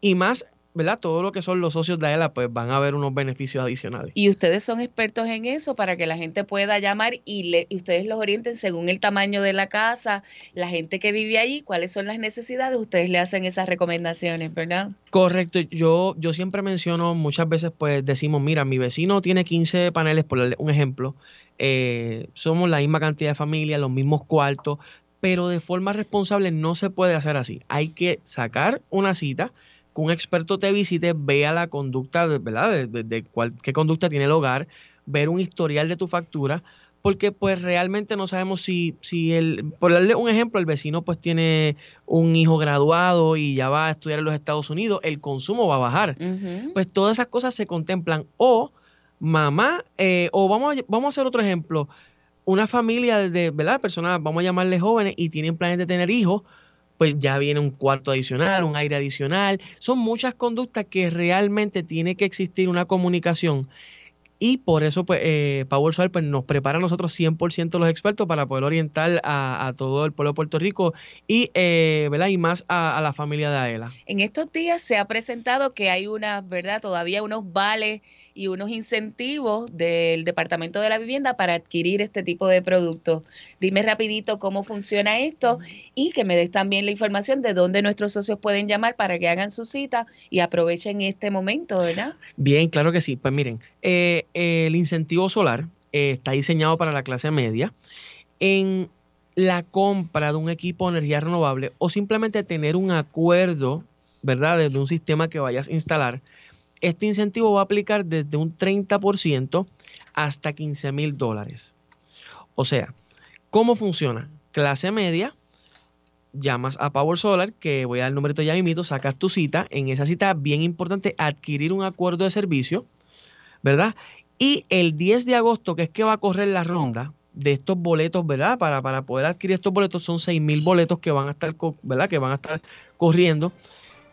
Y más, ¿verdad? Todo lo que son los socios de AELA, pues van a ver unos beneficios adicionales. Y ustedes son expertos en eso para que la gente pueda llamar y, le, y ustedes los orienten según el tamaño de la casa, la gente que vive allí, cuáles son las necesidades, ustedes le hacen esas recomendaciones, ¿verdad? Correcto, yo, yo siempre menciono, muchas veces pues decimos, mira, mi vecino tiene 15 paneles, por darle un ejemplo, eh, somos la misma cantidad de familias, los mismos cuartos, pero de forma responsable no se puede hacer así. Hay que sacar una cita, que un experto te visite, vea la conducta, de- ¿verdad? De, de- de cuál- qué conducta tiene el hogar, ver un historial de tu factura, porque pues realmente no sabemos si, si el, por darle un ejemplo, el vecino pues tiene un hijo graduado y ya va a estudiar en los Estados Unidos, el consumo va a bajar. Pues todas esas cosas se contemplan. O mamá, eh, o vamos a, vamos a hacer otro ejemplo. Una familia de, de, ¿verdad? Personas, vamos a llamarle jóvenes y tienen planes de tener hijos, pues ya viene un cuarto adicional, un aire adicional. Son muchas conductas que realmente tiene que existir una comunicación Y por eso, pues, eh, Power Solar pues, nos prepara a nosotros 100% los expertos para poder orientar a, todo el pueblo de Puerto Rico y, eh, ¿verdad? y más a, la familia de AELA. En estos días se ha presentado que hay una, ¿verdad? Todavía unos vales y unos incentivos del Departamento de la Vivienda para adquirir este tipo de productos. Dime rapidito cómo funciona esto y que me des también la información de dónde nuestros socios pueden llamar para que hagan su cita y aprovechen este momento, ¿verdad? Bien, claro que sí. Pues miren, eh, el incentivo solar eh, está diseñado para la clase media. En la compra de un equipo de energía renovable o simplemente tener un acuerdo, ¿verdad?, de un sistema que vayas a instalar, este incentivo va a aplicar desde un 30% hasta 15 mil dólares. O sea, ¿cómo funciona? Clase media, llamas a Power Solar, que voy a dar el numerito ya mismo, sacas tu cita. En esa cita, bien importante, adquirir un acuerdo de servicio, ¿verdad? Y el 10 de agosto, que es que va a correr la ronda de estos boletos, ¿verdad? Para, para poder adquirir estos boletos, son 6 mil boletos que van a estar, ¿verdad? Que van a estar corriendo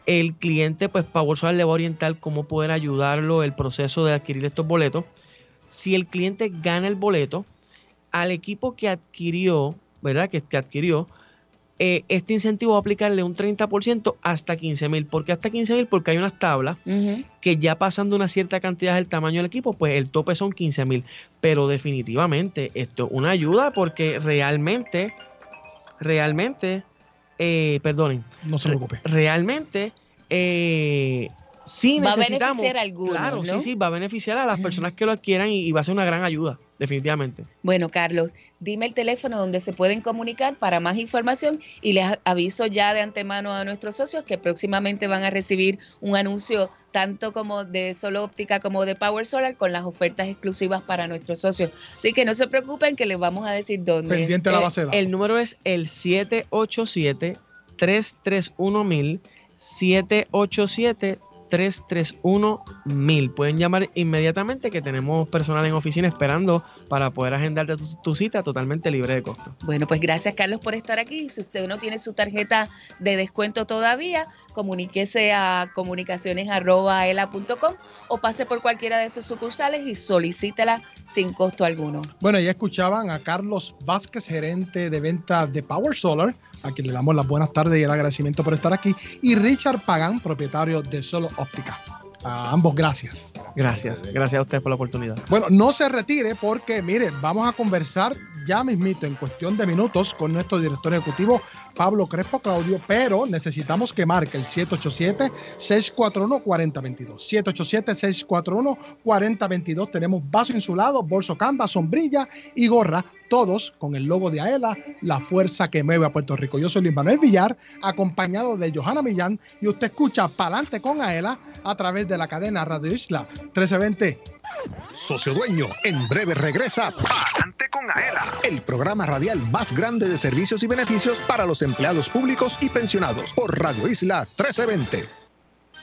el cliente, pues Power Solar le va a orientar cómo poder ayudarlo el proceso de adquirir estos boletos. Si el cliente gana el boleto, al equipo que adquirió, ¿verdad? Que, que adquirió, eh, este incentivo va a aplicarle un 30% hasta 15 mil. ¿Por qué hasta 15 mil? Porque hay unas tablas que ya pasando una cierta cantidad del tamaño del equipo, pues el tope son 15 mil. Pero definitivamente esto es una ayuda porque realmente, realmente eh, perdonen. No se preocupe. Realmente, eh, sí va necesitamos. Va a beneficiar a algunos. Claro, sí, sí, va a beneficiar a las personas que lo adquieran y, va a ser una gran ayuda, definitivamente. Bueno, Carlos, dime el teléfono donde se pueden comunicar para más información y les aviso ya de antemano a nuestros socios que próximamente van a recibir un anuncio tanto como de Solo Óptica como de Power Solar con las ofertas exclusivas para nuestros socios. Así que no se preocupen que les vamos a decir dónde. Pendiente la base El número es el 787 331 mil 787 331 mil. Pueden llamar inmediatamente que tenemos personal en oficina esperando para poder agendar tu, cita totalmente libre de costo. Bueno, pues gracias Carlos por estar aquí. Si usted no tiene su tarjeta de descuento todavía, comuníquese a comunicaciones.ela.com o pase por cualquiera de sus sucursales y solicítela sin costo alguno. Bueno, ya escuchaban a Carlos Vázquez, gerente de venta de Power Solar, a quien le damos las buenas tardes y el agradecimiento por estar aquí, y Richard Pagán, propietario de Solo Óptica. A ambos, gracias. Gracias, gracias a ustedes por la oportunidad. Bueno, no se retire porque, miren, vamos a conversar ya mismito, en cuestión de minutos, con nuestro director ejecutivo, Pablo Crespo Claudio, pero necesitamos que marque el 787-641-4022. 787-641-4022. Tenemos vaso insulado, bolso canvas, sombrilla y gorra, todos con el logo de AELA, la fuerza que mueve a Puerto Rico. Yo soy Luis Manuel Villar, acompañado de Johanna Millán, y usted escucha Palante con AELA a través de la cadena Radio Isla 1320. Socio Dueño, en breve regresa Palante con AELA, el programa radial más grande de servicios y beneficios para los empleados públicos y pensionados por Radio Isla 1320.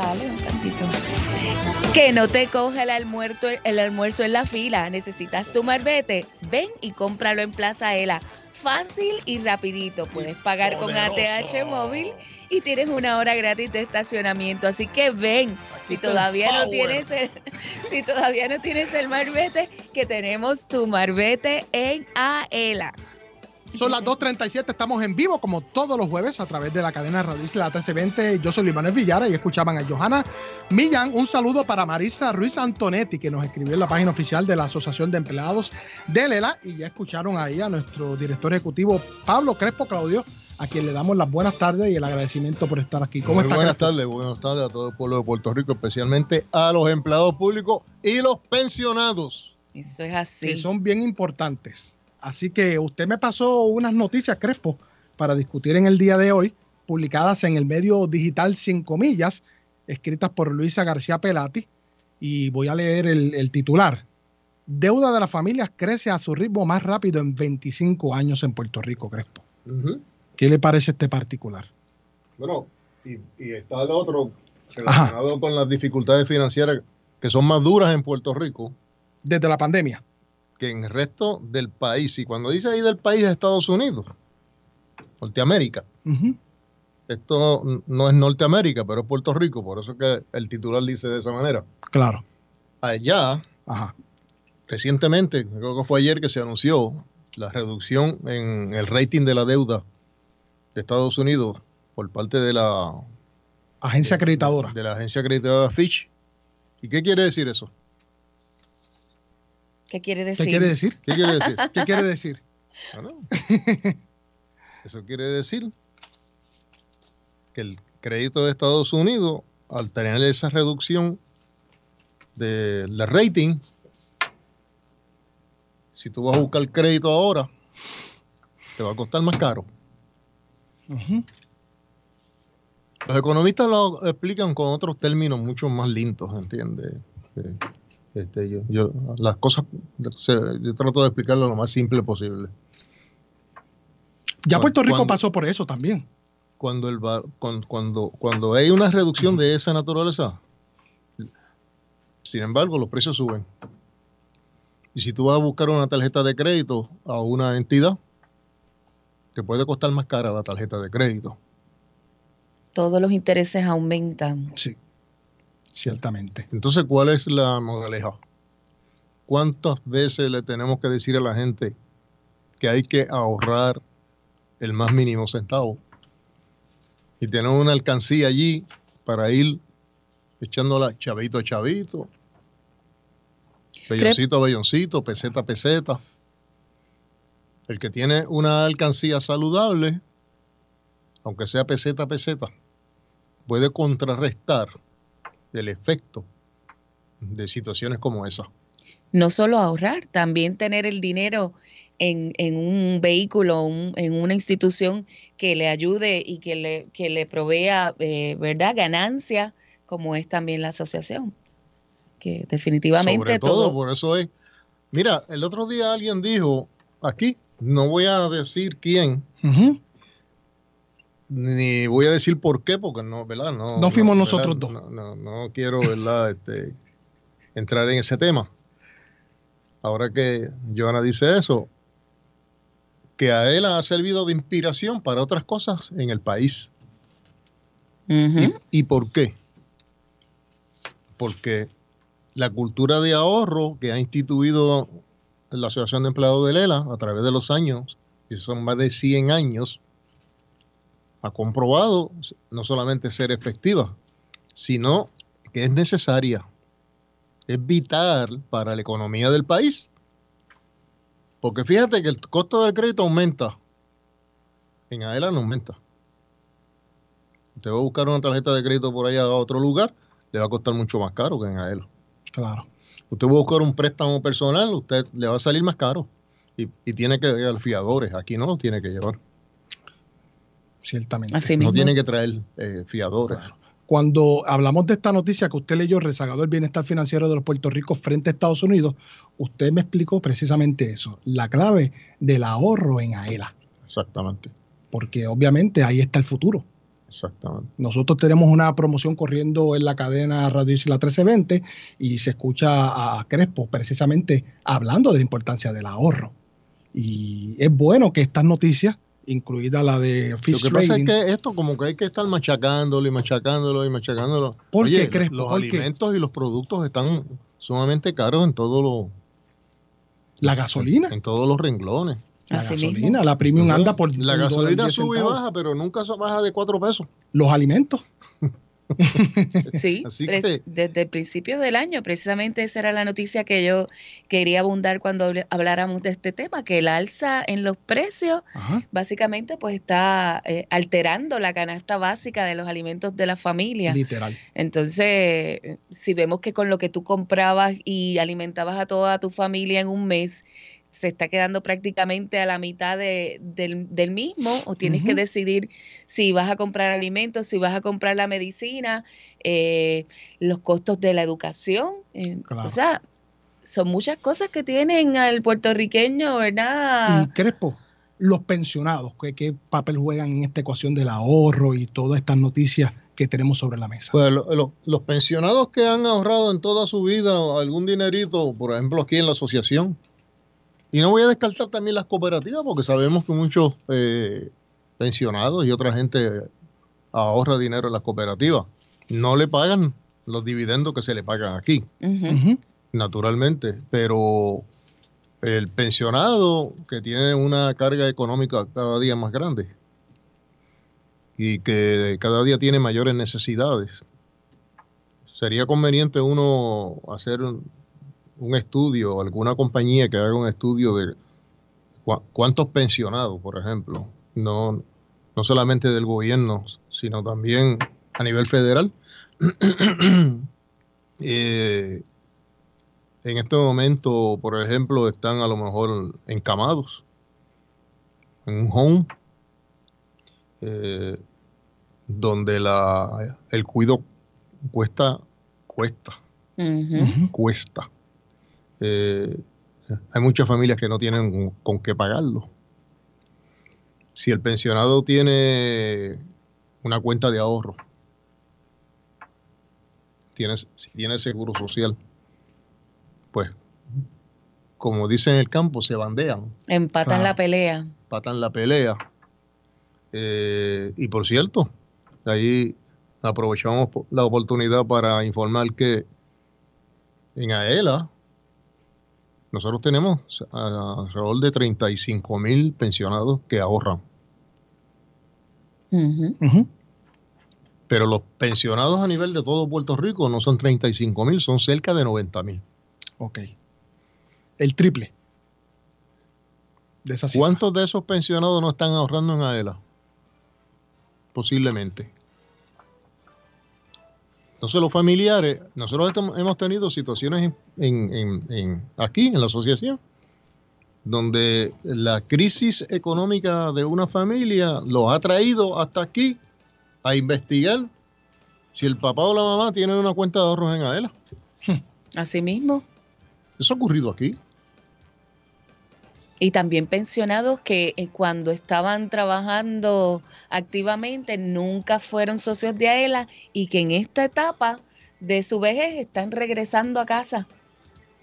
Sale un tantito. Que no te coja el almuerzo, el almuerzo en la fila. Necesitas tu marbete. Ven y cómpralo en Plaza Ela. Fácil y rapidito. Puedes pagar con ATH móvil y tienes una hora gratis de estacionamiento. Así que ven. Si todavía no tienes el, si todavía no tienes el marbete, que tenemos tu marbete en Aela. Son las 2.37, estamos en vivo como todos los jueves a través de la cadena Radio Isla 1320. Yo soy Luis Manuel Villara y escuchaban a Johanna Millán. Un saludo para Marisa Ruiz Antonetti, que nos escribió en la página oficial de la Asociación de Empleados de Lela. Y ya escucharon ahí a nuestro director ejecutivo Pablo Crespo Claudio, a quien le damos las buenas tardes y el agradecimiento por estar aquí. ¿Cómo Muy está? buenas tardes, buenas tardes a todo el pueblo de Puerto Rico, especialmente a los empleados públicos y los pensionados. Eso es así. Que son bien importantes. Así que usted me pasó unas noticias, Crespo, para discutir en el día de hoy, publicadas en el medio digital 5 millas, escritas por Luisa García Pelati, y voy a leer el, el titular. Deuda de las familias crece a su ritmo más rápido en 25 años en Puerto Rico, Crespo. ¿Qué le parece este particular? Bueno, y, y está el otro relacionado con las dificultades financieras que son más duras en Puerto Rico Desde la pandemia. Que en el resto del país. Y cuando dice ahí del país es Estados Unidos, Norteamérica. Esto no es Norteamérica, pero es Puerto Rico, por eso es que el titular dice de esa manera. Claro. Allá, Ajá. recientemente, creo que fue ayer que se anunció la reducción en el rating de la deuda de Estados Unidos por parte de la Agencia acreditadora. de la agencia acreditada Fitch. ¿Y qué quiere decir eso? ¿Qué quiere ¿Qué decir? quiere decir? ¿Qué quiere decir? ¿Qué quiere decir? Bueno, eso quiere decir que el crédito de Estados Unidos, al tener esa reducción de la rating, si tú vas a buscar crédito ahora, te va a costar más caro. Los economistas lo explican con otros términos mucho más lindos, ¿entiendes? Este, yo, yo- las cosas, se- yo trato de explicarlo lo más simple posible. Ya Puerto Rico cuando- pasó por eso también. cuando, el, va- cuan- cuando, cuando hay una reducción de esa naturaleza, sin embargo, los precios suben. Y si tú vas a buscar una tarjeta de crédito a una entidad, te puede costar más cara la tarjeta de crédito. Todos los intereses aumentan. Sí, ciertamente. Entonces, ¿cuál es la moraleja? ¿Cuántas veces le tenemos que decir a la gente que hay que ahorrar el más mínimo centavo? Y tener una alcancía allí para ir echándola chavito a chavito, belloncito a belloncito, peseta a peseta. El que tiene una alcancía saludable, aunque sea peseta a peseta, puede contrarrestar el efecto de situaciones como esa. No solo ahorrar, también tener el dinero en, en un vehículo, un- en una institución que le ayude y que le, que le provea, eh, ¿verdad?, ganancia, como es también la asociación. Que definitivamente Sobre todo, todo. por eso es. Mira, el otro día alguien dijo aquí, no voy a decir quién, ni voy a decir por qué, porque no, ¿verdad? No, No fuimos ¿verdad? nosotros dos. No, no, no quiero, ¿verdad? Este, entrar en ese tema. Ahora que Joana dice eso, que a él ha servido de inspiración para otras cosas en el país. ¿Y, y por qué? porque la cultura de ahorro que ha instituido la Asociación de Empleados de Lela a través de los años, y son más de 100 años, ha comprobado no solamente ser efectiva, sino que es necesaria, es vital para la economía del país. Porque fíjate que el costo del crédito aumenta, en AELA no aumenta. Usted va a buscar una tarjeta de crédito por allá a otro lugar, le va a costar mucho más caro que en AELA. Claro. Usted va a buscar un préstamo personal, usted le va a salir más caro y, y tiene que llevar fiadores. Aquí no lo tiene que llevar. Ciertamente. Así No tiene que traer eh, fiadores. Cuando hablamos de esta noticia que usted leyó, rezagado el bienestar financiero de los Puerto Ricos frente a Estados Unidos, usted me explicó precisamente eso, la clave del ahorro en AELA, Exactamente, porque obviamente ahí está el futuro. exactamente. Nosotros tenemos una promoción corriendo en la cadena Radio Isla 1320 y se escucha a Crespo precisamente hablando de la importancia del ahorro. Y es bueno que estas noticias, incluida la de Lo Fish que pasa es que esto como que hay que estar machacándolo y machacándolo y machacándolo. ¿Por Oye, qué, Crespo? los ¿Por qué? alimentos y los productos están sumamente caros en todos los la gasolina, en todos los renglones. la Así gasolina, mismo. la premium anda por la gasolina sube y baja, pero nunca se baja de cuatro pesos. Los alimentos, Sí, que- desde el principio del año, precisamente esa era la noticia que yo quería abundar cuando habl- habláramos de este tema, que el alza en los precios Ajá. básicamente pues está eh, alterando la canasta básica de los alimentos de la familia. literal. Entonces, si vemos que con lo que tú comprabas y alimentabas a toda tu familia en un mes, se está quedando prácticamente a la mitad de- del, del mismo, o tienes que decidir si vas a comprar alimentos, si vas a comprar la medicina, eh, los costos de la educación. eh, Claro. O sea, son muchas cosas que tienen al puertorriqueño, ¿verdad? Y Crespo, los pensionados, ¿qué, qué papel juegan en esta ecuación del ahorro y todas estas noticias que tenemos sobre la mesa? Pues lo- lo- los pensionados que han ahorrado en toda su vida algún dinerito, por ejemplo aquí en la asociación, y no voy a descartar también las cooperativas, porque sabemos que muchos eh, pensionados y otra gente ahorra dinero en las cooperativas. No le pagan los dividendos que se le pagan aquí, naturalmente, pero el pensionado que tiene una carga económica cada día más grande y que cada día tiene mayores necesidades, sería conveniente uno hacer un, un estudio, alguna compañía que haga un estudio de cua- cuántos pensionados, por ejemplo, no, no solamente del gobierno, sino también a nivel federal, eh, en este momento, por ejemplo, están a lo mejor encamados en un home eh, donde la, el cuido cuesta, cuesta, cuesta. Eh, hay muchas familias que no tienen con, con qué pagarlo. Si el pensionado tiene una cuenta de ahorro, tiene, si tiene seguro social, pues, como dicen en el campo, se bandean, Empatan la pelea. patan la pelea. Eh, y por cierto, ahí aprovechamos la oportunidad para informar que en AELA nosotros tenemos a- alrededor de 35 mil pensionados que ahorran, pero los pensionados a nivel de todo Puerto Rico no son 35 mil, son cerca de 90 mil. Ok. El triple. De. ¿Cuántos de esos pensionados no están ahorrando en AELA? Posiblemente. Entonces los familiares, nosotros hemos tenido situaciones en, en- en- en- aquí en la asociación, donde la crisis económica de una familia los ha traído hasta aquí a investigar si el papá o la mamá tienen una cuenta de ahorros en AELA. Así mismo. Eso ha ocurrido aquí. Y también pensionados que eh, cuando estaban trabajando activamente nunca fueron socios de AELA y que en esta etapa de su vejez están regresando a casa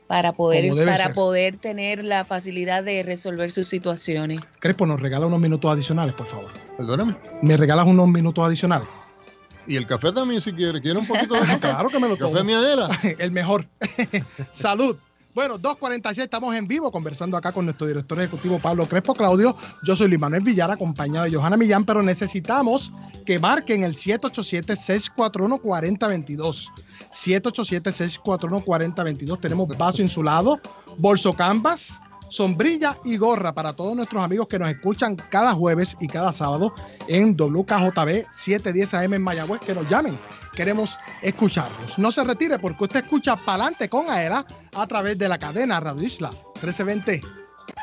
para poder, para ser. poder tener la facilidad de resolver sus situaciones. Crespo, nos regala unos minutos adicionales, por favor. Perdóname. ¿Me regalas unos minutos adicionales? Y el café también, si quiere. ¿Quiere un poquito de café? Claro que me lo tomo. Café Miadela. El mejor. Salud. Bueno, 2.46, estamos en vivo conversando acá con nuestro director ejecutivo Pablo Crespo Claudio. Yo soy Luis Manuel Villar, acompañado de Johanna Millán, pero necesitamos que marquen el 787-641-4022. 787-641-4022. Tenemos vaso insulado, bolso canvas, sombrilla y gorra para todos nuestros amigos que nos escuchan cada jueves y cada sábado en WKJB 710 AM en Mayagüez, que nos llamen. Queremos escucharlos. No se retire porque usted escucha Palante con Aela a través de la cadena Radio Isla 1320.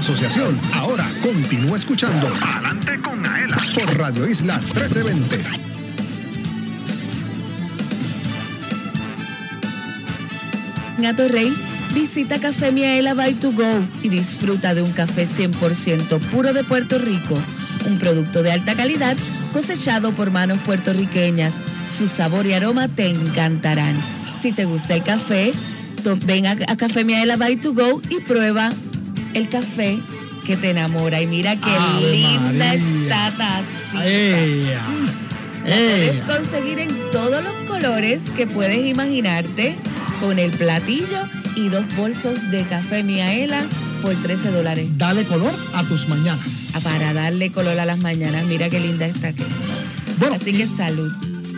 Asociación. Ahora continúa escuchando Adelante con Aela por Radio Isla 1320. Gato Rey, visita Café Miaela by to go y disfruta de un café 100% puro de Puerto Rico, un producto de alta calidad cosechado por manos puertorriqueñas. Su sabor y aroma te encantarán. Si te gusta el café, ven a, a Café Miaela by to go y prueba el café que te enamora. Y mira qué Ave linda María. está tacita. La puedes conseguir en todos los colores que puedes imaginarte con el platillo y dos bolsos de café Miaela por 13 dólares. Dale color a tus mañanas. Ah, Para darle color a las mañanas. Mira qué linda está aquí. Así que salud.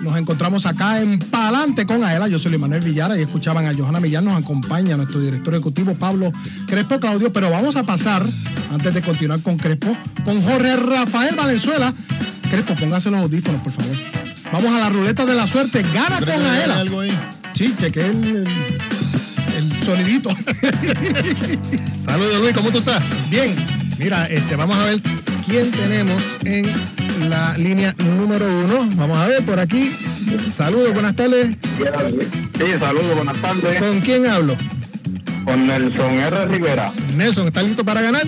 Nos encontramos acá en Palante con Aela. Yo soy Luis Manuel Villara y escuchaban a Johanna Millán. Nos acompaña nuestro director ejecutivo Pablo Crespo Claudio. Pero vamos a pasar, antes de continuar con Crespo, con Jorge Rafael Valenzuela. Crespo, póngase los audífonos, por favor. Vamos a la ruleta de la suerte. Gana ¿Cree con Aela. algo ahí? Sí, cheque el, el, el sonidito. Saludos Luis, ¿cómo tú estás? Bien, mira, este, vamos a ver quién tenemos en la línea número uno. Vamos a ver por aquí. Saludos, buenas tardes. Sí, saludos, buenas tardes. ¿Con quién hablo? Con Nelson R. Rivera. Nelson, ¿estás listo para ganar?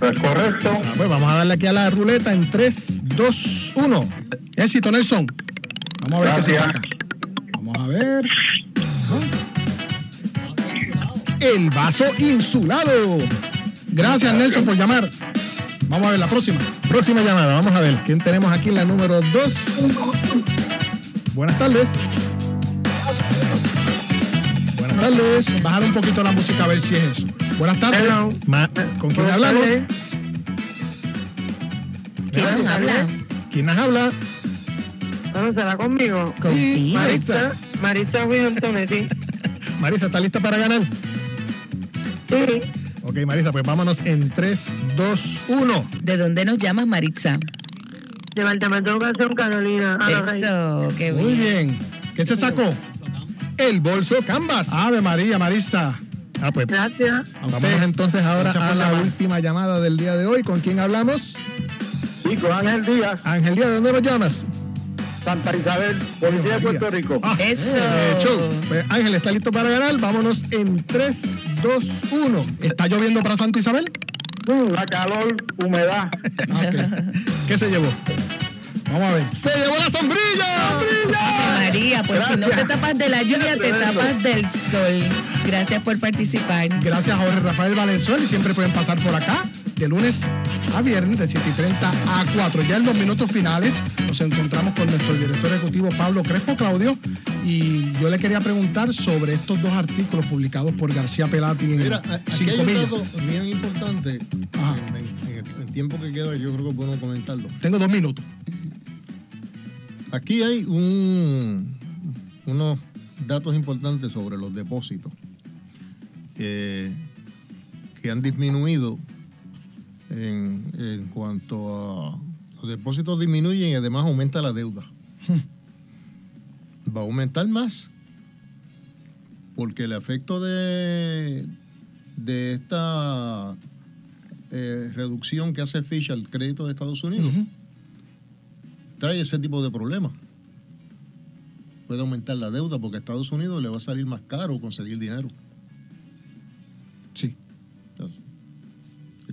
Pues correcto. Ah, pues vamos a darle aquí a la ruleta en 3, 2, 1. Éxito, Nelson. Vamos a ver qué se Gracias. saca. Vamos a ver. el vaso insulado. Gracias, Nelson, por llamar. Vamos a ver la próxima. Próxima llamada, vamos a ver. ¿Quién tenemos aquí en la número 2? Buenas tardes. Buenas tardes. Bajar un poquito la música a ver si es eso. Buenas tardes. Ma- ¿Con quién hablamos? ¿Quién nos habla? ¿Quién nos habla? Bueno, ¿será conmigo? Sí, Marisa, Marisa Antonetti. Marisa, ¿está lista para ganar? Sí. Ok, Marisa, pues vámonos en 3, 2, 1. ¿De dónde nos llamas, Maritza? Departamento de Educación, Carolina. Rey. Eso, qué Muy bien. ¿Qué se sacó? El bolso Canvas. Ave María, Marisa. Ah, pues. Gracias. Vámonos entonces ahora Gracias a la llamar. última llamada del día de hoy. ¿Con quién hablamos? Sí, con Ángel Díaz, Ángel Díaz, ¿de dónde nos llamas? Santa Isabel, Policía de Puerto Rico. Ah, Eso. eh, show. Pues, Ángel, ¿está listo para ganar? Vámonos en 3, 2, 1. ¿Está lloviendo para Santa Isabel? Mm, La calor, humedad. Ah. ¿Qué se llevó? Vamos a ver. ¡Se llevó la sombrilla! María, pues si no te tapas de la lluvia, te tapas del sol. Gracias por participar. Gracias Jorge Rafael Valenzuela y siempre pueden pasar por acá de lunes a viernes de 7 y 30 a 4. Ya en los minutos finales nos encontramos con nuestro director ejecutivo Pablo Crespo Claudio y yo le quería preguntar sobre estos dos artículos publicados por García Pelati en Mira, aquí hay un dato bien importante. En, en- en el, tiempo que queda, yo creo que podemos comentarlo. Tengo dos minutos. Aquí hay un, unos datos importantes sobre los depósitos eh, que han disminuido en, en cuanto a los depósitos disminuyen y además aumenta la deuda. Va a aumentar más porque el efecto de, de esta eh, reducción que hace Fish al crédito de Estados Unidos trae ese tipo de problemas. Puede aumentar la deuda porque a Estados Unidos le va a salir más caro conseguir dinero. Sí.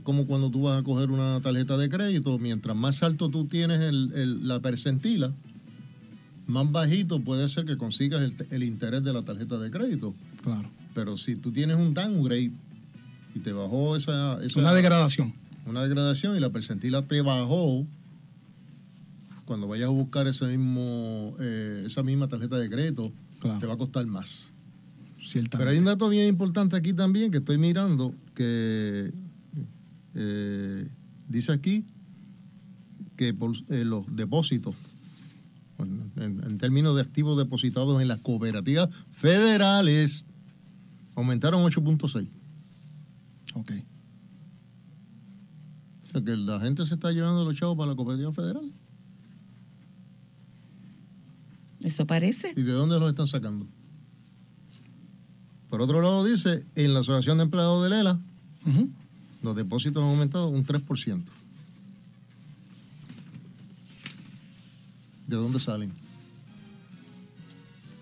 Como cuando tú vas a coger una tarjeta de crédito, mientras más alto tú tienes el- el- la percentila, más bajito puede ser que consigas el, el interés de la tarjeta de crédito. Claro. Pero si tú tienes un downgrade y te bajó esa... esa Una degradación. una degradación y la percentila te bajó, cuando vayas a buscar ese mismo, eh, esa misma tarjeta de crédito, te va a costar más. Pero hay un dato bien importante aquí también que estoy mirando, que eh, dice aquí que por, eh, los depósitos, en, en términos de activos depositados en las cooperativas federales, aumentaron 8.6. Ok. O sea que la gente se está llevando los chavos para la cooperativa federal. Eso parece. ¿Y de dónde los están sacando? Por otro lado, dice, en la Asociación de Empleados de Lela, los depósitos han aumentado un 3%. ¿De dónde salen?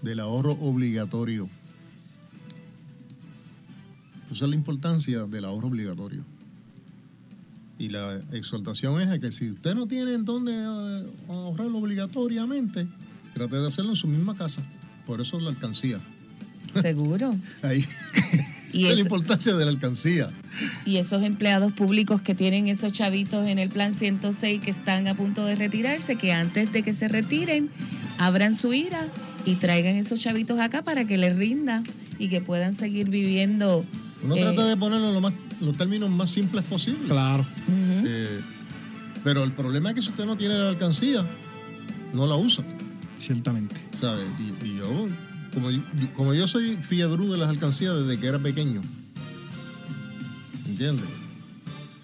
Del ahorro obligatorio. Esa es la importancia del ahorro obligatorio. Y la exhortación es a que si usted no tiene en dónde eh, ahorrarlo obligatoriamente, trate de hacerlo en su misma casa. Por eso la alcancía. Seguro. Ahí. Y Esa es la importancia de la alcancía. Y esos empleados públicos que tienen esos chavitos en el plan 106 que están a punto de retirarse, que antes de que se retiren, abran su ira y traigan esos chavitos acá para que les rinda y que puedan seguir viviendo. Uno eh, trata de ponerlo en lo más, los términos más simples posibles. Claro. Eh, pero el problema es que si usted no tiene la alcancía, no la usa. Ciertamente. ¿Sabe? Y, y yo, como, yo- como yo soy fiebrú de las alcancías desde que era pequeño, ¿entiendes?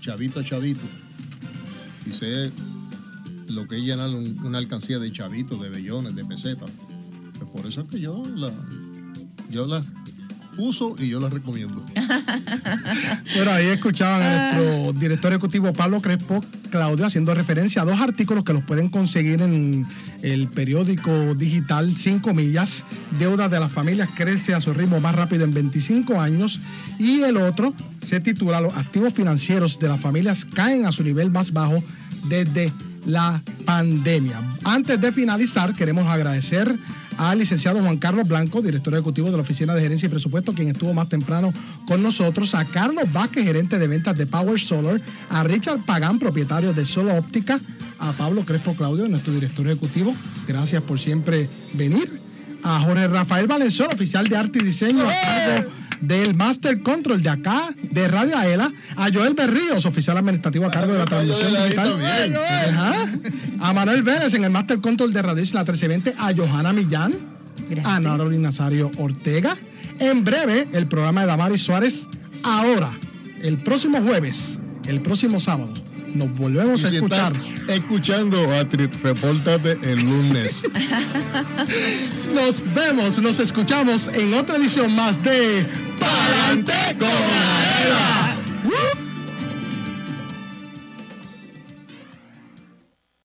Chavito a chavito. Y sé lo que es llenar un- una alcancía de chavitos, de bellones, de pesetas. Pues por eso es que yo, la, yo las uso y yo las recomiendo. Bueno, ahí escuchaban a nuestro director ejecutivo Pablo Crespo, Claudio, haciendo referencia a dos artículos que los pueden conseguir en el periódico digital 5 millas. Deuda de las familias crece a su ritmo más rápido en 25 años. Y el otro se titula Los activos financieros de las familias caen a su nivel más bajo desde la pandemia. Antes de finalizar, queremos agradecer al licenciado Juan Carlos Blanco, director ejecutivo de la Oficina de Gerencia y Presupuesto, quien estuvo más temprano con nosotros, a Carlos Vázquez, gerente de ventas de Power Solar, a Richard Pagán, propietario de Solo Óptica, a Pablo Crespo Claudio, nuestro director ejecutivo, gracias por siempre venir, a Jorge Rafael Valenzuela, oficial de arte y diseño del Master Control de acá, de Radio Aela, a Joel Berríos, oficial administrativo a cargo de la transmisión Joel ahí digital. Ajá. A Manuel Vélez en el Master Control de Radio Isla 1320, a Johanna Millán, a Naroli Nazario Ortega. En breve, el programa de Damaris Suárez. Ahora, el próximo jueves, el próximo sábado, nos volvemos Y a si escuchar. estás escuchando, Atri, repórtate el lunes. Nos vemos, nos escuchamos en otra edición más de Palante con Aela. ¡Woo!